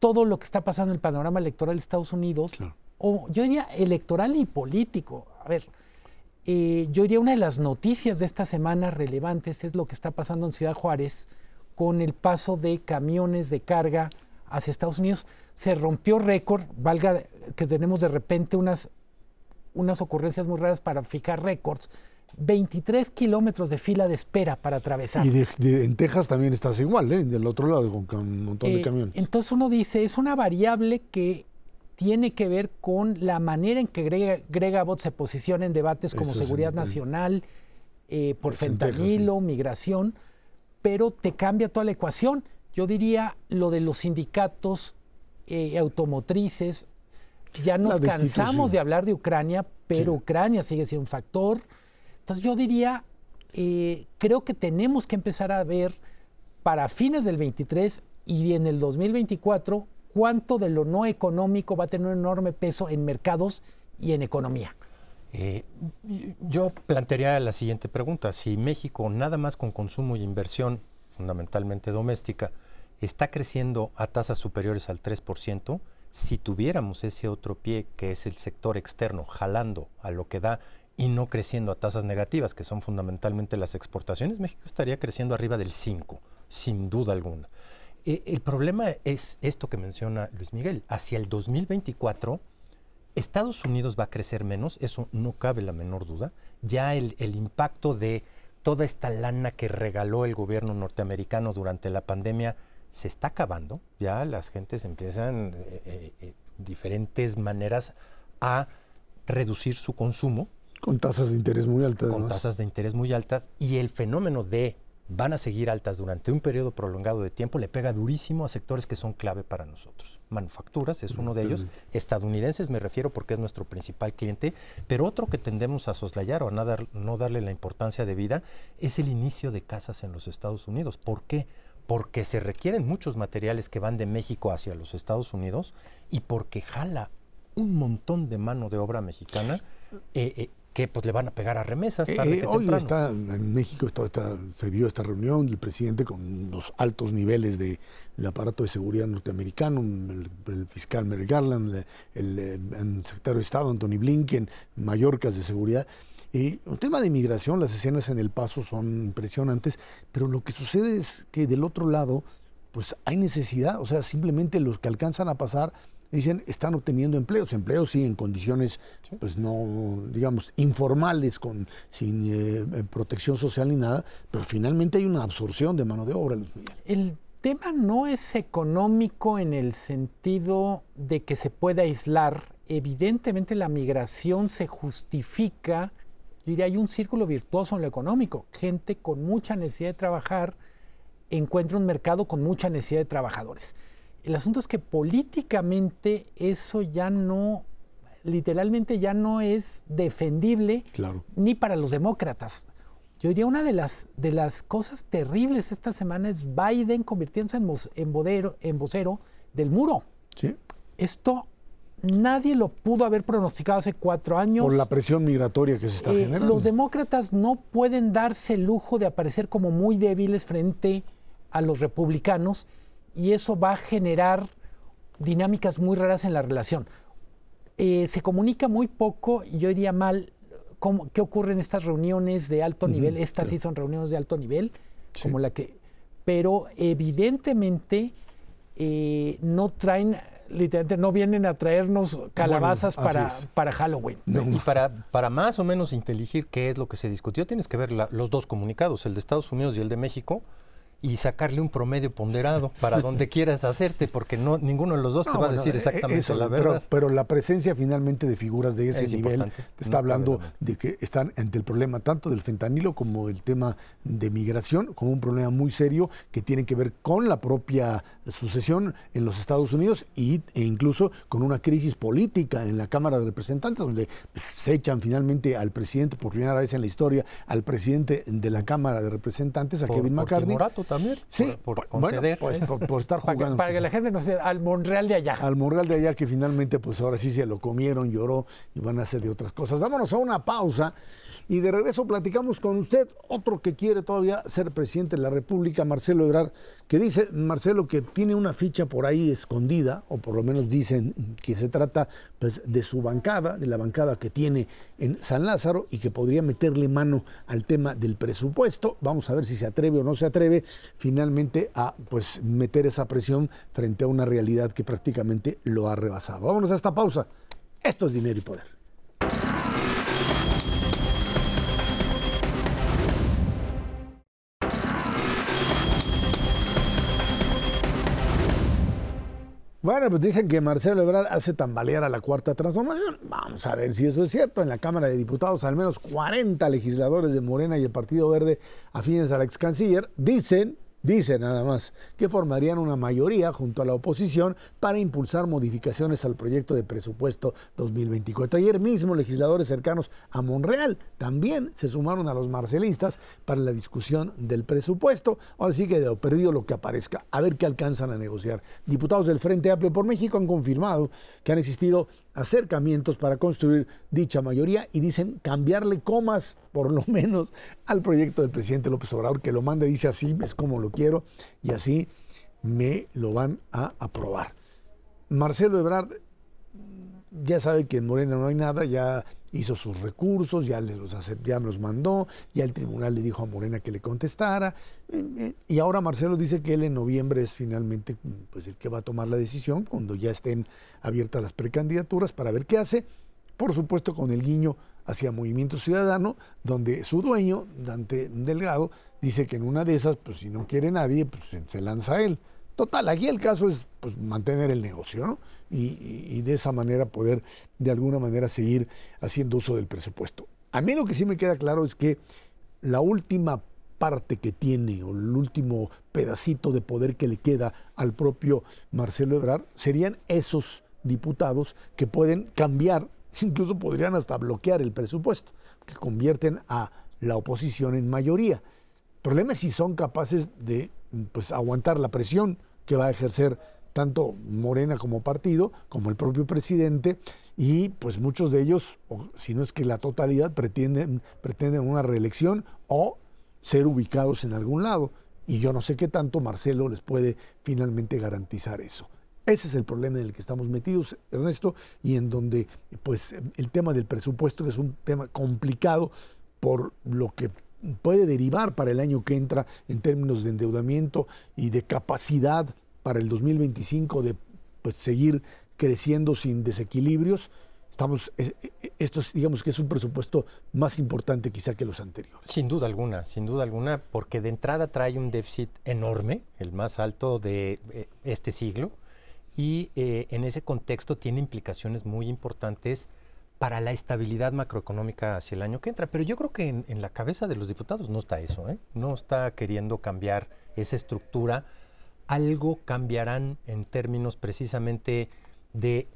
[SPEAKER 4] todo lo que está pasando en el panorama electoral de Estados Unidos, o yo diría electoral y político. A ver, eh, yo diría una de las noticias de esta semana relevantes es lo que está pasando en Ciudad Juárez con el paso de camiones de carga hacia Estados Unidos. Se rompió récord, valga que tenemos de repente unas unas ocurrencias muy raras para fijar récords. 23 kilómetros de fila de espera para atravesar.
[SPEAKER 1] Y en Texas también estás igual, ¿eh? del otro lado, con un montón de eh, camiones.
[SPEAKER 4] Entonces uno dice, es una variable que tiene que ver con la manera en que Grega Bot se posiciona en debates como seguridad nacional, eh, por fentanilo, migración, pero te cambia toda la ecuación. Yo diría lo de los sindicatos automotrices, ya nos cansamos de hablar de Ucrania, pero Ucrania sigue siendo un factor. Entonces yo diría, eh, creo que tenemos que empezar a ver para fines del 23 y en el 2024 cuánto de lo no económico va a tener un enorme peso en mercados y en economía.
[SPEAKER 2] Eh, yo plantearía la siguiente pregunta. Si México, nada más con consumo y inversión, fundamentalmente doméstica, está creciendo a tasas superiores al 3%, si tuviéramos ese otro pie que es el sector externo jalando a lo que da y no creciendo a tasas negativas, que son fundamentalmente las exportaciones, México estaría creciendo arriba del 5, sin duda alguna. Eh, el problema es esto que menciona Luis Miguel. Hacia el 2024, Estados Unidos va a crecer menos, eso no cabe la menor duda. Ya el, el impacto de toda esta lana que regaló el gobierno norteamericano durante la pandemia se está acabando, ya las gentes empiezan eh, eh, eh, diferentes maneras a reducir su consumo.
[SPEAKER 1] Con tasas de interés muy altas.
[SPEAKER 2] Con tasas de interés muy altas y el fenómeno de van a seguir altas durante un periodo prolongado de tiempo le pega durísimo a sectores que son clave para nosotros. Manufacturas es uno de ellos, estadounidenses me refiero porque es nuestro principal cliente, pero otro que tendemos a soslayar o a no, no darle la importancia de vida es el inicio de casas en los Estados Unidos. ¿Por qué? porque se requieren muchos materiales que van de México hacia los Estados Unidos y porque jala un montón de mano de obra mexicana eh, eh, que pues le van a pegar a remesas
[SPEAKER 1] tarde eh, hoy está en México está, se dio esta reunión el presidente con los altos niveles del aparato de seguridad norteamericano, el, fiscal Merrick Garland, el, el, secretario de Estado Anthony Blinken, Mallorcas de seguridad. Y un tema de inmigración, las escenas en El Paso son impresionantes, pero lo que sucede es que del otro lado, pues hay necesidad, o sea, simplemente los que alcanzan a pasar dicen están obteniendo empleos, empleos sí en condiciones pues no digamos informales con sin eh, eh, protección social ni nada, pero finalmente hay una absorción de mano de obra, Luis Miguel.
[SPEAKER 4] El tema no es económico en el sentido de que se pueda aislar, evidentemente la migración se justifica diría, hay un círculo virtuoso en lo económico. Gente con mucha necesidad de trabajar encuentra un mercado con mucha necesidad de trabajadores. El asunto es que políticamente eso ya no, literalmente ya no es defendible ni para los demócratas. Yo diría una de las, de las cosas terribles esta semana es Biden convirtiéndose en, en vocero del muro.
[SPEAKER 1] Sí.
[SPEAKER 4] Esto nadie lo pudo haber pronosticado hace cuatro años.
[SPEAKER 1] Por la presión migratoria que se está eh, generando.
[SPEAKER 4] Los demócratas no pueden darse el lujo de aparecer como muy débiles frente a los republicanos y eso va a generar dinámicas muy raras en la relación. Eh, se comunica muy poco, y yo diría mal, cómo, qué ocurre en estas reuniones de alto nivel. Estas sí son reuniones de alto nivel, como la que... Pero evidentemente eh, no traen literalmente no vienen a traernos calabazas para, para Halloween.
[SPEAKER 2] Y para, para más o menos inteligir qué es lo que se discutió, tienes que ver los dos comunicados, el de Estados Unidos y el de México, y sacarle un promedio ponderado para [LAUGHS] donde quieras hacerte, porque no ninguno de los dos te va a decir eh, exactamente la verdad.
[SPEAKER 1] Pero, la presencia finalmente de figuras de ese nivel te está hablando de que están ante el problema tanto del fentanilo como del tema de migración, como un problema muy serio que tiene que ver con la propia sucesión en los Estados Unidos y, e incluso con una crisis política en la Cámara de Representantes, donde pues, se echan finalmente al presidente por primera vez en la historia, al presidente de la Cámara de Representantes, a Kevin McCarthy
[SPEAKER 2] también.
[SPEAKER 1] Sí,
[SPEAKER 2] por, conceder.
[SPEAKER 1] Pues, por, estar jugando.
[SPEAKER 4] Para que, la gente no se. Al Monreal de allá.
[SPEAKER 1] Al Monreal de allá, que finalmente, pues ahora sí se lo comieron, lloró y van a hacer de otras cosas. Vámonos a una pausa y de regreso platicamos con usted, otro que quiere todavía ser presidente de la República, Marcelo Ebrard, que dice, Marcelo, que tiene una ficha por ahí escondida, o por lo menos dicen que se trata pues, de su bancada, de la bancada que tiene en San Lázaro y que podría meterle mano al tema del presupuesto. Vamos a ver si se atreve o no se atreve finalmente a pues, meter esa presión frente a una realidad que prácticamente lo ha rebasado. Vámonos a esta pausa. Esto es dinero y poder. Bueno, pues dicen que Marcelo Ebrard hace tambalear a la cuarta transformación. Vamos a ver si eso es cierto. En la Cámara de Diputados, al menos 40 legisladores de Morena y el Partido Verde afines a la ex canciller dicen Dice nada más que formarían una mayoría junto a la oposición para impulsar modificaciones al proyecto de presupuesto 2024. Ayer mismo legisladores cercanos a Monreal también se sumaron a los marcelistas para la discusión del presupuesto. Ahora sí que de perdido lo que aparezca, a ver qué alcanzan a negociar. Diputados del Frente Amplio por México han confirmado que han existido acercamientos para construir dicha mayoría y dicen cambiarle comas, por lo [LAUGHS] menos, al proyecto del presidente López Obrador, que lo manda y dice así, es como lo quiero, y así me lo van a aprobar. Marcelo Ebrard ya sabe que en Morena no hay nada, ya hizo sus recursos, ya, les los, ya los mandó, ya el tribunal le dijo a Morena que le contestara, eh, eh, y ahora Marcelo dice que él en noviembre es finalmente pues, el que va a tomar la decisión, cuando ya estén abiertas las precandidaturas para ver qué hace, por supuesto con el guiño hacia Movimiento Ciudadano, donde su dueño, Dante Delgado, dice que en una de esas, pues si no quiere nadie, pues se lanza él. Total, aquí el caso es pues, mantener el negocio, ¿no? Y, de esa manera poder de alguna manera seguir haciendo uso del presupuesto. A mí lo que sí me queda claro es que la última parte que tiene o el último pedacito de poder que le queda al propio Marcelo Ebrard serían esos diputados que pueden cambiar, [LAUGHS] incluso podrían hasta bloquear el presupuesto, que convierten a la oposición en mayoría. El problema es si son capaces de pues, aguantar la presión que va a ejercer tanto Morena como partido, como el propio presidente, y pues muchos de ellos, si no es que la totalidad, pretenden, pretenden una reelección o ser ubicados en algún lado. Y yo no sé qué tanto Marcelo les puede finalmente garantizar eso. Ese es el problema en el que estamos metidos, Ernesto, y en donde pues el tema del presupuesto, que es un tema complicado por lo que puede derivar para el año que entra en términos de endeudamiento y de capacidad para el 2025 de pues, seguir creciendo sin desequilibrios. Estamos, eh, eh, esto es, digamos que es un presupuesto más importante quizá que los anteriores.
[SPEAKER 2] Sin duda alguna, sin duda alguna, porque de entrada trae un déficit enorme, el más alto de eh, este siglo, y en ese contexto tiene implicaciones muy importantes para la estabilidad macroeconómica hacia el año que entra. Pero yo creo que en, la cabeza de los diputados no está eso, ¿eh? no está queriendo cambiar esa estructura. Algo cambiarán en términos precisamente de,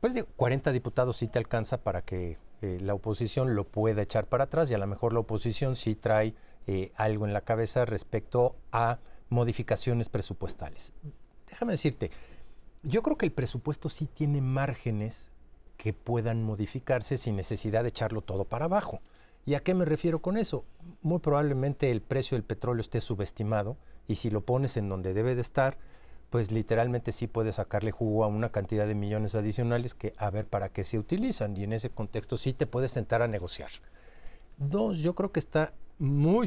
[SPEAKER 2] pues de 40 diputados sí te alcanza para que eh, la oposición lo pueda echar para atrás y a lo mejor la oposición sí trae eh, algo en la cabeza respecto a modificaciones presupuestales. Déjame decirte, yo creo que el presupuesto sí tiene márgenes que puedan modificarse sin necesidad de echarlo todo para abajo. ¿Y a qué me refiero con eso? Muy probablemente el precio del petróleo esté subestimado y si lo pones en donde debe de estar, pues literalmente sí puedes sacarle jugo a una cantidad de millones adicionales que a ver para qué se utilizan y en ese contexto sí te puedes sentar a negociar. Dos, yo creo que está muy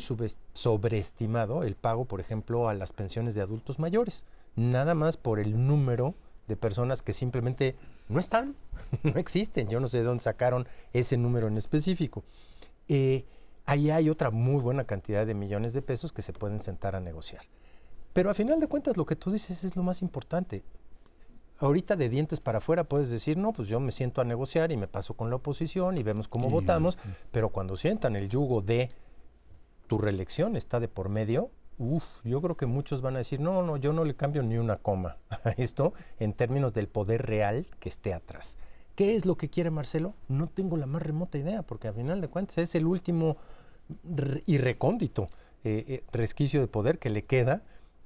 [SPEAKER 2] sobreestimado el pago, por ejemplo, a las pensiones de adultos mayores, nada más por el número de personas que simplemente no están, [LAUGHS] no existen. Yo no sé de dónde sacaron ese número en específico. Eh, ahí hay otra muy buena cantidad de millones de pesos que se pueden sentar a negociar. Pero a final de cuentas lo que tú dices es lo más importante. Ahorita de dientes para afuera puedes decir, no, pues yo me siento a negociar y me paso con la oposición y vemos cómo votamos, pero cuando sientan el yugo de tu reelección está de por medio, Uf, yo creo que muchos van a decir, no, no, yo no le cambio ni una coma a esto en términos del poder real que esté atrás. ¿Qué es lo que quiere Marcelo? No tengo la más remota idea, porque a final de cuentas es el último y recóndito eh, eh, resquicio de poder que le queda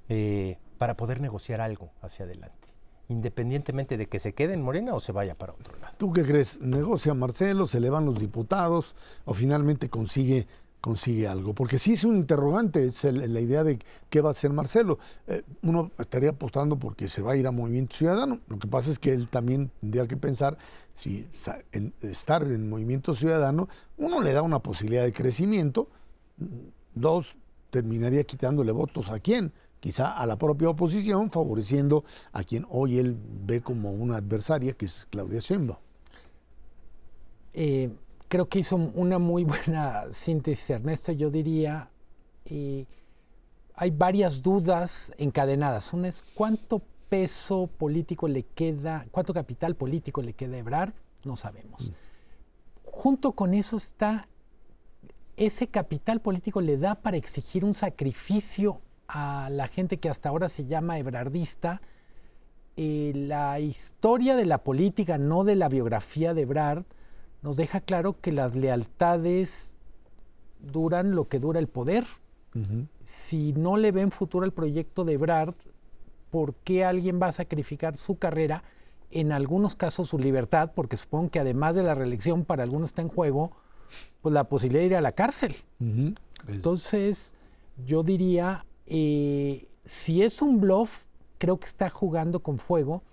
[SPEAKER 2] eh, para poder negociar algo hacia adelante, independientemente de que se quede en Morena o se vaya para otro lado.
[SPEAKER 1] ¿Tú qué crees? ¿Negocia Marcelo? ¿Se le van los diputados? ¿O finalmente consigue consigue algo. Porque sí es un interrogante, es la idea de qué va a hacer Marcelo. Eh, uno estaría apostando porque se va a ir a Movimiento Ciudadano. Lo que pasa es que él también tendría que pensar si estar en Movimiento Ciudadano, uno le da una posibilidad de crecimiento, dos, terminaría quitándole votos a quién, quizá a la propia oposición, favoreciendo a quien hoy él ve como una adversaria, que es Claudia Sheinbaum.
[SPEAKER 4] Eh, creo que hizo una muy buena síntesis, Ernesto. Yo diría, eh, hay varias dudas encadenadas. Una es cuánto peso político le queda, cuánto capital político le queda a Ebrard, no sabemos. Mm. Junto con eso está, ese capital político le da para exigir un sacrificio a la gente que hasta ahora se llama ebrardista. Eh, la historia de la política, no de la biografía de Ebrard, nos deja claro que las lealtades duran lo que dura el poder. Si no le ven futuro al proyecto de Brad, ¿por qué alguien va a sacrificar su carrera? En algunos casos su libertad, porque supongo que además de la reelección para algunos está en juego, pues la posibilidad de ir a la cárcel. Entonces, yo diría, eh, si es un bluff, creo que está jugando con fuego,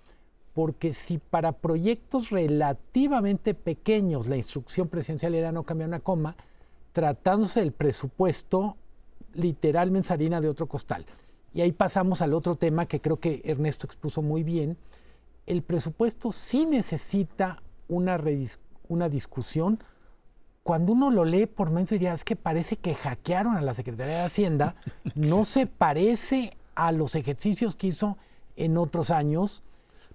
[SPEAKER 4] porque si para proyectos relativamente pequeños la instrucción presidencial era no cambiar una coma, tratándose del presupuesto, literalmente harina de otro costal. Y ahí pasamos al otro tema que creo que Ernesto expuso muy bien. El presupuesto sí necesita una, una discusión. Cuando uno lo lee por menos diría, es que parece que hackearon a la Secretaría de Hacienda, [LAUGHS] no se parece a los ejercicios que hizo en otros años.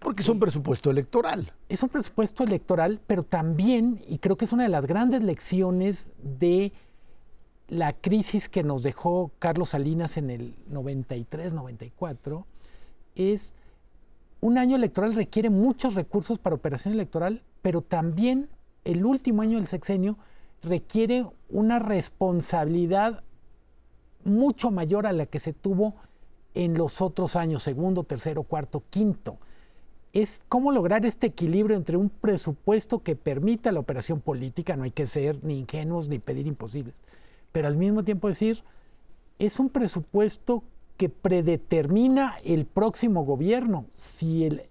[SPEAKER 1] Porque es un presupuesto electoral.
[SPEAKER 4] Es un presupuesto electoral, pero también, y creo que es una de las grandes lecciones de la crisis que nos dejó Carlos Salinas en el 93-94, es un año electoral requiere muchos recursos para operación electoral, pero también el último año del sexenio requiere una responsabilidad mucho mayor a la que se tuvo en los otros años, segundo, tercero, cuarto, quinto. Es cómo lograr este equilibrio entre un presupuesto que permita la operación política, no hay que ser ni ingenuos ni pedir imposibles, pero al mismo tiempo decir, es un presupuesto que predetermina el próximo gobierno. Si, el,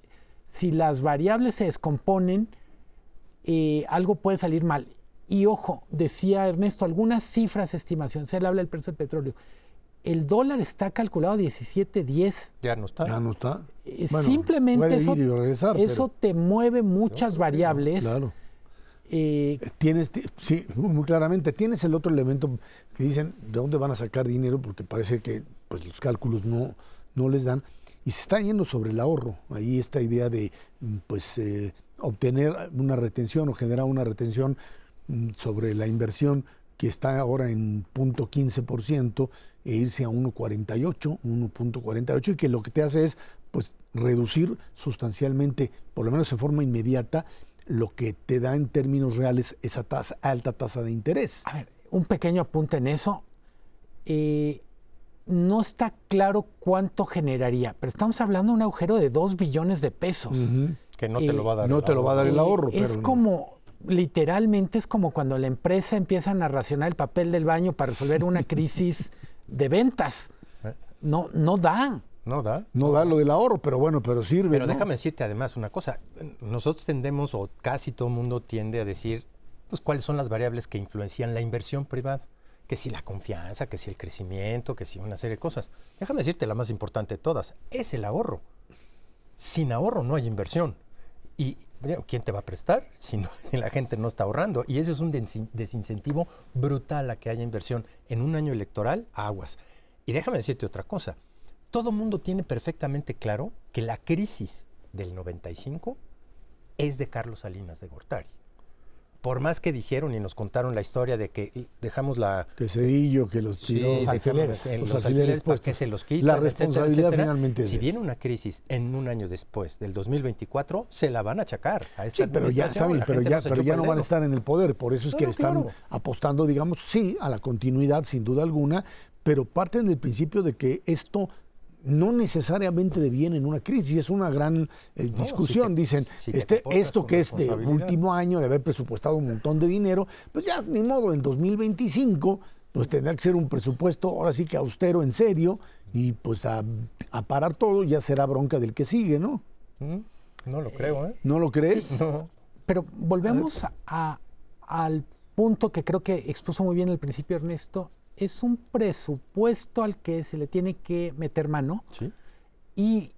[SPEAKER 4] si las variables se descomponen, eh, algo puede salir mal. Y ojo, decía Ernesto, algunas cifras, estimaciones, él habla del precio del petróleo el dólar está calculado a 17.10.
[SPEAKER 2] Ya no está.
[SPEAKER 1] Ya no está.
[SPEAKER 4] Eh, simplemente eso, eso te mueve muchas variables.
[SPEAKER 1] Claro. Eh, tienes, sí, muy claramente. Tienes el otro elemento que dicen de dónde van a sacar dinero, porque parece que pues, los cálculos no, no les dan. Y se está yendo sobre el ahorro. Ahí esta idea de pues eh, obtener una retención o generar una retención mm, sobre la inversión que está ahora en punto 15% e irse a 1.48, 1.48 y que lo que te hace es pues reducir sustancialmente, por lo menos en forma inmediata, lo que te da en términos reales esa tasa, alta tasa de interés.
[SPEAKER 4] A ver, un pequeño apunte en eso. Eh, no está claro cuánto generaría, pero estamos hablando de un agujero de 2 billones de pesos.
[SPEAKER 2] Que no te lo va a dar.
[SPEAKER 1] No te lo va a dar el ahorro.
[SPEAKER 4] es como, literalmente es como cuando la empresa empieza a racionar el papel del baño para resolver una crisis [LAUGHS] de ventas. Eh. No, no da.
[SPEAKER 2] No da.
[SPEAKER 1] No da lo del ahorro, pero bueno, pero sirve.
[SPEAKER 2] Pero déjame decirte además una cosa. Nosotros tendemos, o casi todo el mundo tiende a decir, pues cuáles son las variables que influencian la inversión privada. Que si la confianza, que si el crecimiento, que si una serie de cosas. Déjame decirte la más importante de todas, es el ahorro. Sin ahorro no hay inversión. Y ¿quién te va a prestar [LAUGHS] si, la gente no está ahorrando? Y eso es un desincentivo brutal a que haya inversión en un año electoral, aguas. Y déjame decirte otra cosa. Todo mundo tiene perfectamente claro que la crisis del 95 es de Carlos Salinas de Gortari por más que dijeron y nos contaron la historia de que dejamos la...
[SPEAKER 1] Que Cedillo, que los tiró
[SPEAKER 2] los alfileres, los, alfileres, para que se los quitan,
[SPEAKER 1] La responsabilidad finalmente
[SPEAKER 2] Si viene una crisis en un año después del 2024, se la van a achacar a esta
[SPEAKER 1] sí, pero ya, está pero ya, pero ya no van a estar en el poder. Por eso es que están apostando, digamos, sí, a la continuidad, sin duda alguna, pero parten del principio de que esto no necesariamente deviene en una crisis, es una gran eh, discusión. Dicen, este, esto que es de último año, de haber presupuestado un montón de dinero, pues ya ni modo, en 2025, pues tendrá que ser un presupuesto ahora sí que austero en serio, y pues a, parar todo ya será bronca del que sigue, ¿no?
[SPEAKER 2] Mm, no lo creo, ¿eh?
[SPEAKER 1] ¿No lo crees?
[SPEAKER 4] Pero volvemos al punto que creo que expuso muy bien al principio Ernesto, es un presupuesto al que se le tiene que meter mano.
[SPEAKER 2] Sí.
[SPEAKER 4] Y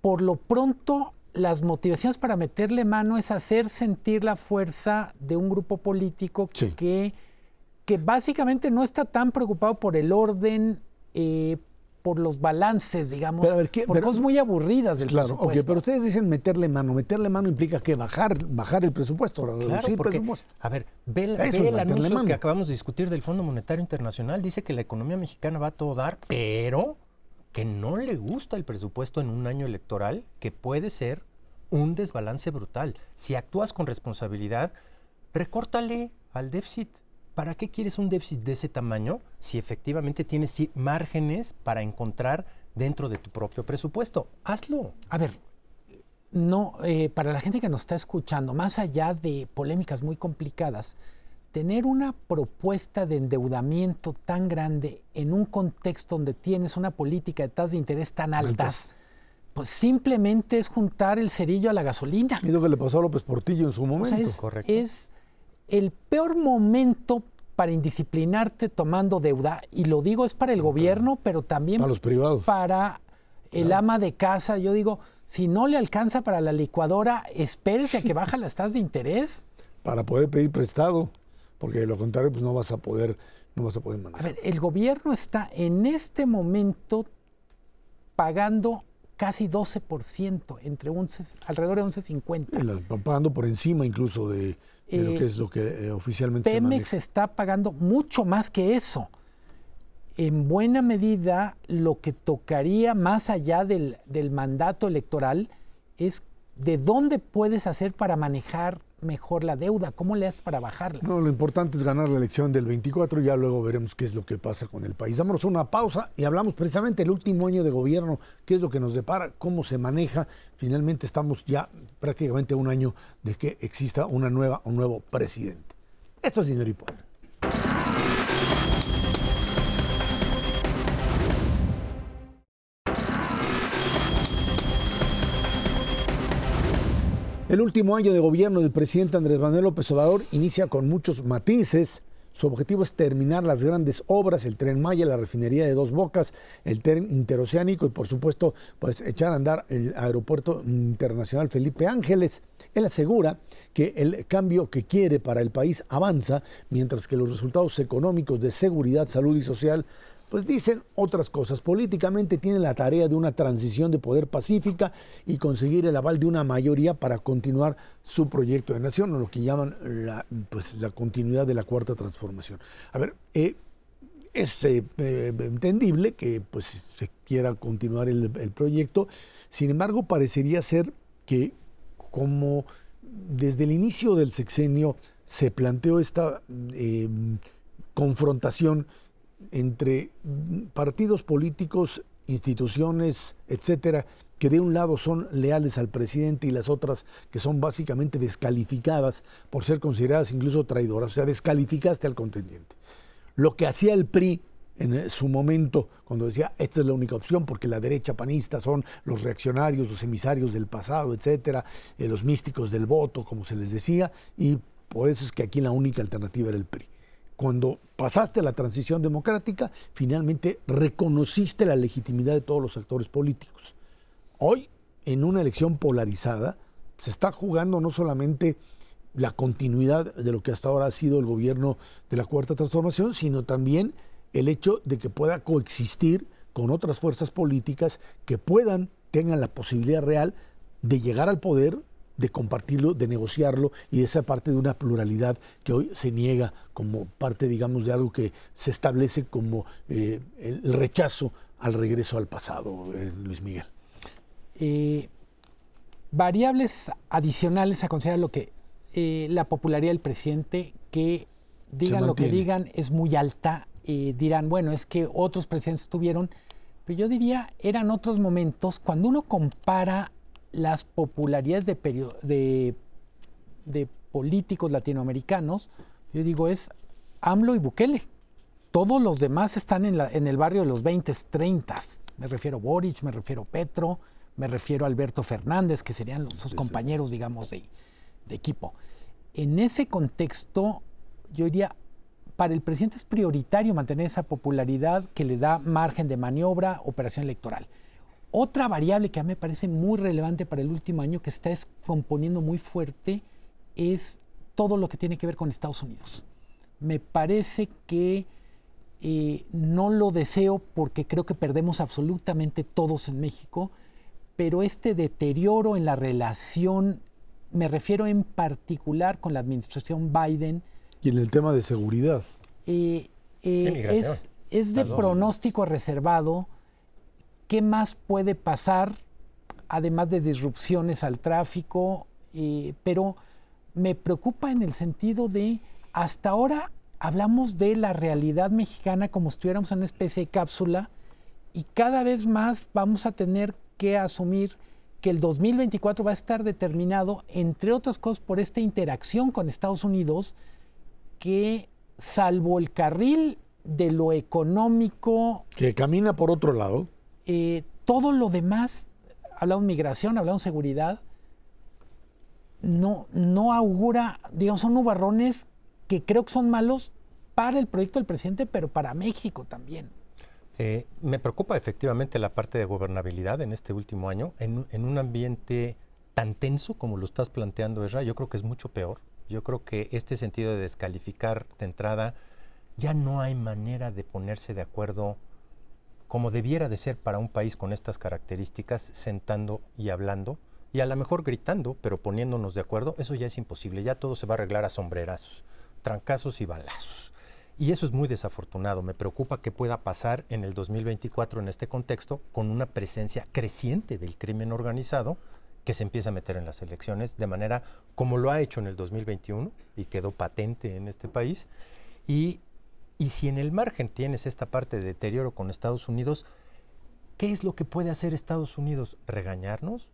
[SPEAKER 4] por lo pronto, las motivaciones para meterle mano es hacer sentir la fuerza de un grupo político que, que básicamente no está tan preocupado por el orden, eh, por los balances, digamos, por cosas muy aburridas del
[SPEAKER 1] claro,
[SPEAKER 4] presupuesto.
[SPEAKER 1] pero ustedes dicen meterle mano. Meterle mano implica que bajar, bajar el presupuesto,
[SPEAKER 2] claro, porque, A ver, ve, el anuncio que acabamos de discutir del Fondo Monetario Internacional. Dice que la economía mexicana va a todo dar, pero que no le gusta el presupuesto en un año electoral, que puede ser un desbalance brutal. Si actúas con responsabilidad, recórtale al déficit ¿para qué quieres un déficit de ese tamaño si efectivamente tienes márgenes para encontrar dentro de tu propio presupuesto? Hazlo.
[SPEAKER 4] A ver, no, eh, para la gente que nos está escuchando, más allá de polémicas muy complicadas, tener una propuesta de endeudamiento tan grande en un contexto donde tienes una política de tasas de interés tan altas, pues simplemente es juntar el cerillo a la gasolina.
[SPEAKER 1] Y lo que le pasó a López Portillo en su momento.
[SPEAKER 4] es, es el peor momento para indisciplinarte tomando deuda, y lo digo es para el gobierno, pero también
[SPEAKER 1] para los privados.
[SPEAKER 4] Para el ama de casa. Yo digo, si no le alcanza para la licuadora, espérese a que [LAUGHS] baja las tasas de interés.
[SPEAKER 1] Para poder pedir prestado, porque de lo contrario, pues no vas a poder, no vas a poder manejar.
[SPEAKER 4] A ver, el gobierno está en este momento pagando casi 12%, entre 11, alrededor de 11.50.
[SPEAKER 1] Pagando por encima incluso de, lo que es lo que eh, oficialmente
[SPEAKER 4] Pemex se está pagando mucho más que eso. En buena medida, lo que tocaría más allá del, del mandato electoral es de dónde puedes hacer para manejar mejor la deuda? ¿Cómo le haces para bajarla?
[SPEAKER 1] No, lo importante es ganar la elección del 24 y ya luego veremos qué es lo que pasa con el país. Dámonos una pausa y hablamos precisamente del último año de gobierno, qué es lo que nos depara, cómo se maneja. Finalmente estamos ya prácticamente un año de que exista una nueva, un nuevo presidente. Esto es Dinero y Poder. El último año de gobierno del presidente Andrés Manuel López Obrador inicia con muchos matices. Su objetivo es terminar las grandes obras, el tren Maya, la refinería de Dos Bocas, el tren interoceánico y por supuesto pues echar a andar el aeropuerto internacional Felipe Ángeles. Él asegura que el cambio que quiere para el país avanza, mientras que los resultados económicos de seguridad, salud y social pues dicen otras cosas. Políticamente tiene la tarea de una transición de poder pacífica y conseguir el aval de una mayoría para continuar su proyecto de nación, o lo que llaman la, pues, la continuidad de la cuarta transformación. A ver, eh, es eh, eh, entendible que pues, se quiera continuar el, el proyecto, sin embargo parecería ser que como desde el inicio del sexenio se planteó esta confrontación entre partidos políticos, instituciones, etcétera, que de un lado son leales al presidente y las otras que son básicamente descalificadas por ser consideradas incluso traidoras, o sea, descalificaste al contendiente. Lo que hacía el PRI en su momento, cuando decía, esta es la única opción, porque la derecha panista son los reaccionarios, los emisarios del pasado, etcétera, eh, los místicos del voto, como se les decía, y por eso es que aquí la única alternativa era el PRI cuando pasaste la transición democrática, finalmente reconociste la legitimidad de todos los actores políticos. Hoy, en una elección polarizada, se está jugando no solamente la continuidad de lo que hasta ahora ha sido el gobierno de la Cuarta Transformación, sino también el hecho de que pueda coexistir con otras fuerzas políticas que puedan, tengan la posibilidad real de llegar al poder de compartirlo, de negociarlo y de esa parte de una pluralidad que hoy se niega como parte, digamos, de algo que se establece como eh, el rechazo al regreso al pasado, eh, Luis Miguel.
[SPEAKER 4] Eh, variables adicionales a considerar lo que la popularidad del presidente, que digan lo que digan, es muy alta. dirán, bueno, es que otros presidentes tuvieron, pero yo diría, eran otros momentos, cuando uno compara las popularidades de, de, políticos latinoamericanos, yo digo, es AMLO y Bukele. Todos los demás están en, la, en el barrio de los 20, 30. Me refiero a Boric, me refiero a Petro, me refiero a Alberto Fernández, que serían sus compañeros, digamos, de, de equipo. En ese contexto, yo diría, para el presidente es prioritario mantener esa popularidad que le da margen de maniobra, operación electoral. Otra variable que a mí me parece muy relevante para el último año, que está componiendo muy fuerte, es todo lo que tiene que ver con Estados Unidos. Me parece que eh, no lo deseo porque creo que perdemos absolutamente todos en México, pero este deterioro en la relación, me refiero en particular con la administración Biden.
[SPEAKER 1] Y en el tema de seguridad.
[SPEAKER 4] Eh, eh, es, es de pronóstico reservado ¿Qué más puede pasar, además de disrupciones al tráfico? Eh, pero me preocupa en el sentido de, hasta ahora hablamos de la realidad mexicana como si estuviéramos en una especie de cápsula y cada vez más vamos a tener que asumir que el 2024 va a estar determinado, entre otras cosas, por esta interacción con Estados Unidos, que, salvo el carril de lo económico...
[SPEAKER 1] Que camina por otro lado.
[SPEAKER 4] Eh, todo lo demás, hablamos migración, hablamos seguridad, no, augura, digamos, son nubarrones que creo que son malos para el proyecto del presidente, pero para México también.
[SPEAKER 2] Eh, me preocupa efectivamente la parte de gobernabilidad en este último año, en, en, un ambiente tan tenso como lo estás planteando, Esra, yo creo que es mucho peor. Yo creo que este sentido de descalificar de entrada, ya no hay manera de ponerse de acuerdo como debiera de ser para un país con estas características, sentando y hablando, y a lo mejor gritando, pero poniéndonos de acuerdo, eso ya es imposible, ya todo se va a arreglar a sombrerazos, trancazos y balazos. Y eso es muy desafortunado. Me preocupa que pueda pasar en el 2024 en este contexto con una presencia creciente del crimen organizado que se empieza a meter en las elecciones de manera como lo ha hecho en el 2021 y quedó patente en este país. Y, y si en el margen tienes esta parte de deterioro con Estados Unidos, ¿qué es lo que puede hacer Estados Unidos? ¿Regañarnos?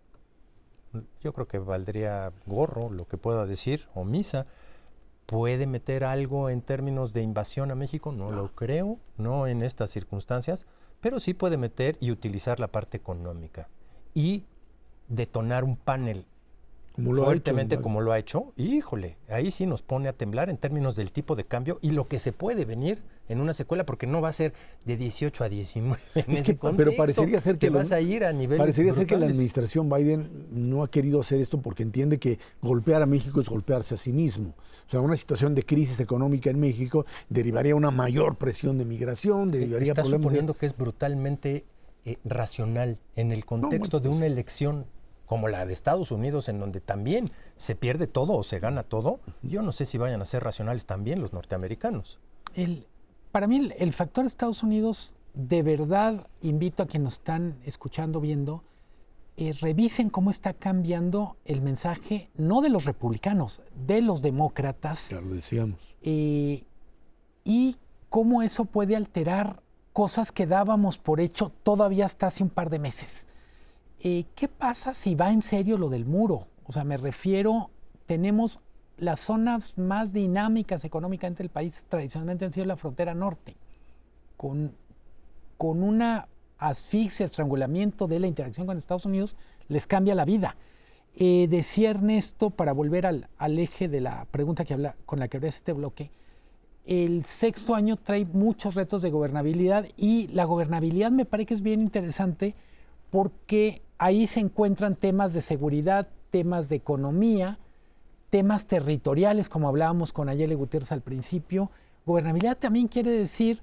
[SPEAKER 2] Yo creo que valdría gorro lo que pueda decir, o misa puede meter algo en términos de invasión a México, no, lo creo, no en estas circunstancias, pero sí puede meter y utilizar la parte económica y detonar un panel como lo fuertemente hecho, como lo ha hecho, híjole, ahí sí nos pone a temblar en términos del tipo de cambio y lo que se puede venir en una secuela, porque no va a ser de 18 a 19. [LAUGHS] En
[SPEAKER 1] es que, pero parecería ser que,
[SPEAKER 2] vas a ir a nivel.
[SPEAKER 1] Parecería ser que la administración Biden no ha querido hacer esto porque entiende que golpear a México es golpearse a sí mismo. O sea, una situación de crisis económica en México derivaría una mayor presión de migración, derivaría
[SPEAKER 2] Está suponiendo que es brutalmente eh, racional en el contexto no, bueno, de una pues, elección como la de Estados Unidos, en donde también se pierde todo o se gana todo, yo no sé si vayan a ser racionales también los norteamericanos.
[SPEAKER 4] El, para mí el, el factor Estados Unidos, de verdad invito a quienes nos están escuchando, viendo, eh, revisen cómo está cambiando el mensaje, no de los republicanos, de los demócratas.
[SPEAKER 1] Ya lo decíamos.
[SPEAKER 4] Eh, y cómo eso puede alterar cosas que dábamos por hecho todavía hasta hace un par de meses. Eh, ¿Qué pasa si va en serio lo del muro? O sea, me refiero, tenemos las zonas más dinámicas económicamente del país tradicionalmente han sido la frontera norte, con, con una asfixia, estrangulamiento de la interacción con Estados Unidos, les cambia la vida. Eh, decía Ernesto, para volver al, al, eje de la pregunta que habla, con la que abre este bloque, el sexto año trae muchos retos de gobernabilidad y la gobernabilidad me parece que es bien interesante porque ahí se encuentran temas de seguridad, temas de economía, temas territoriales, como hablábamos con Ayele Gutiérrez al principio. Gobernabilidad también quiere decir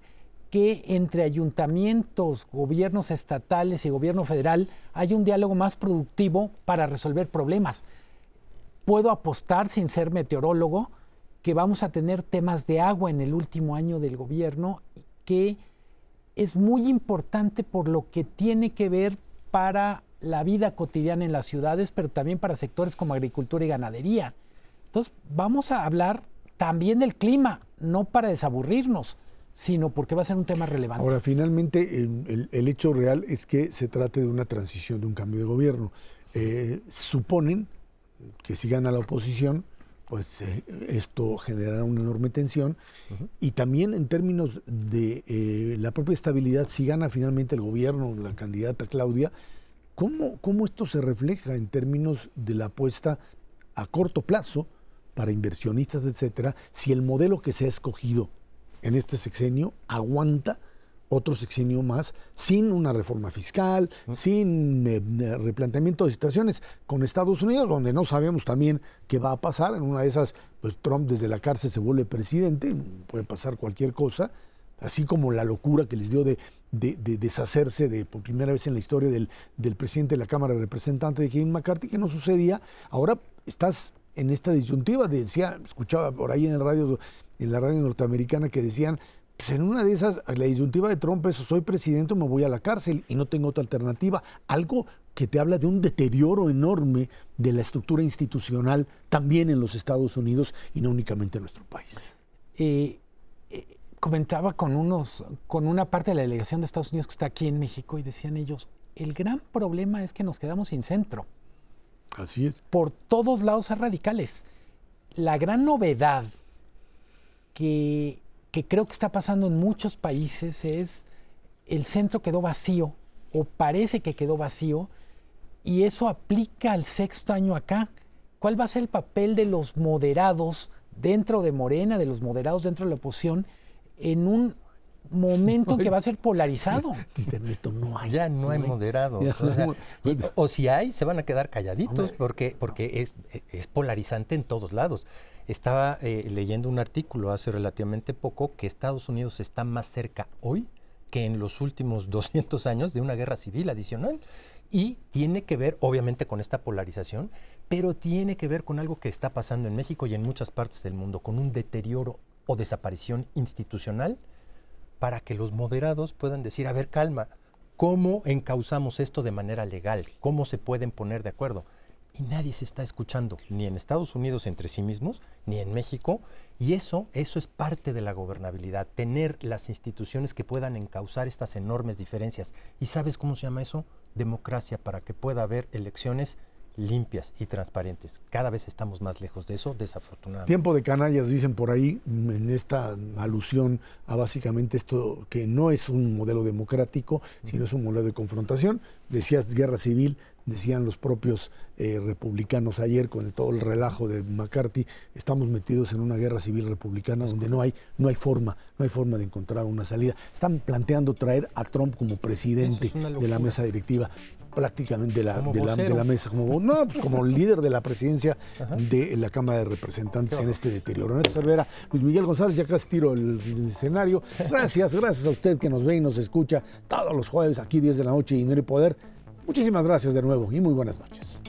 [SPEAKER 4] que entre ayuntamientos, gobiernos estatales y gobierno federal hay un diálogo más productivo para resolver problemas. Puedo apostar, sin ser meteorólogo, que vamos a tener temas de agua en el último año del gobierno que es muy importante por lo que tiene que ver para la vida cotidiana en las ciudades, pero también para sectores como agricultura y ganadería. Entonces, vamos a hablar también del clima, no para desaburrirnos, sino porque va a ser un tema relevante.
[SPEAKER 1] Ahora, finalmente, el, el hecho real es que se trate de una transición, de un cambio de gobierno. Eh, suponen que si gana la oposición, pues eh, esto generará una enorme tensión. Uh -huh. Y también en términos de eh, la propia estabilidad, si gana finalmente el gobierno, la candidata Claudia, ¿cómo, ¿cómo esto se refleja en términos de la apuesta a corto plazo para inversionistas, etcétera, si el modelo que se ha escogido en este sexenio aguanta otro sexenio más sin una reforma fiscal, -huh. sin eh, replanteamiento de situaciones con Estados Unidos, donde no sabemos también qué va a pasar. En una de esas, pues Trump desde la cárcel se vuelve presidente, puede pasar cualquier cosa, así como la locura que les dio de, de, de deshacerse de por primera vez en la historia del, presidente de la Cámara de Representantes de Kevin McCarthy, que no sucedía. Ahora estás en esta disyuntiva, decía, escuchaba por ahí en radio, en la radio norteamericana que decían, pues en una de esas, la disyuntiva de Trump es soy presidente o me voy a la cárcel y no tengo otra alternativa. Algo que te habla de un deterioro enorme de la estructura institucional también en los Estados Unidos y no únicamente en nuestro país.
[SPEAKER 4] Eh, comentaba con, unos, con una parte de la delegación de Estados Unidos que está aquí en México y decían ellos, el gran problema es que nos quedamos sin centro.
[SPEAKER 1] Así es.
[SPEAKER 4] Por todos lados a radicales. La gran novedad que, que creo que está pasando en muchos países es el centro quedó vacío o parece que quedó vacío y eso aplica al sexto año acá. ¿Cuál va a ser el papel de los moderados dentro de Morena, de los moderados dentro de la oposición, en un momento que va a ser polarizado? [LAUGHS]
[SPEAKER 2] esto no hay. Ya no hay moderados. O, si hay, se van a quedar calladitos porque, porque es, es polarizante en todos lados. Estaba eh, leyendo un artículo hace relativamente poco que Estados Unidos está más cerca hoy que en los últimos [LAUGHS] 200 años de una guerra civil adicional. Y tiene que ver, obviamente, con esta polarización, pero tiene que ver con algo que está pasando en México y en muchas partes del mundo, con un deterioro o desaparición institucional para que los moderados puedan decir, a ver, calma, ¿cómo encauzamos esto de manera legal? ¿Cómo se pueden poner de acuerdo? y nadie se está escuchando, ni en Estados Unidos entre sí mismos, ni en México, y eso, eso es parte de la gobernabilidad, tener las instituciones que puedan encauzar estas enormes diferencias. ¿Y sabes cómo se llama eso? Democracia, para que pueda haber elecciones limpias y transparentes. Cada vez estamos más lejos de eso, desafortunadamente.
[SPEAKER 1] Tiempo de canallas, dicen por ahí, en esta alusión a básicamente esto que no es un modelo democrático, sino es un modelo de confrontación. Decías guerra civil, decían los propios eh, republicanos ayer con todo el relajo de McCarthy, estamos metidos en una guerra civil republicana donde no hay, no hay forma, no hay forma de encontrar una salida. Están planteando traer a Trump como presidente de la mesa directiva, prácticamente de la, de la, mesa, como, no, pues como líder de la presidencia de la Cámara de Representantes en este deterioro. Néstor Cervera, Luis Miguel González, ya casi tiro el, escenario. [LAUGHS] Gracias, gracias a usted que nos ve y nos escucha todos los jueves aquí 10 de la noche, Dinero y Poder. Muchísimas gracias de nuevo y muy buenas noches.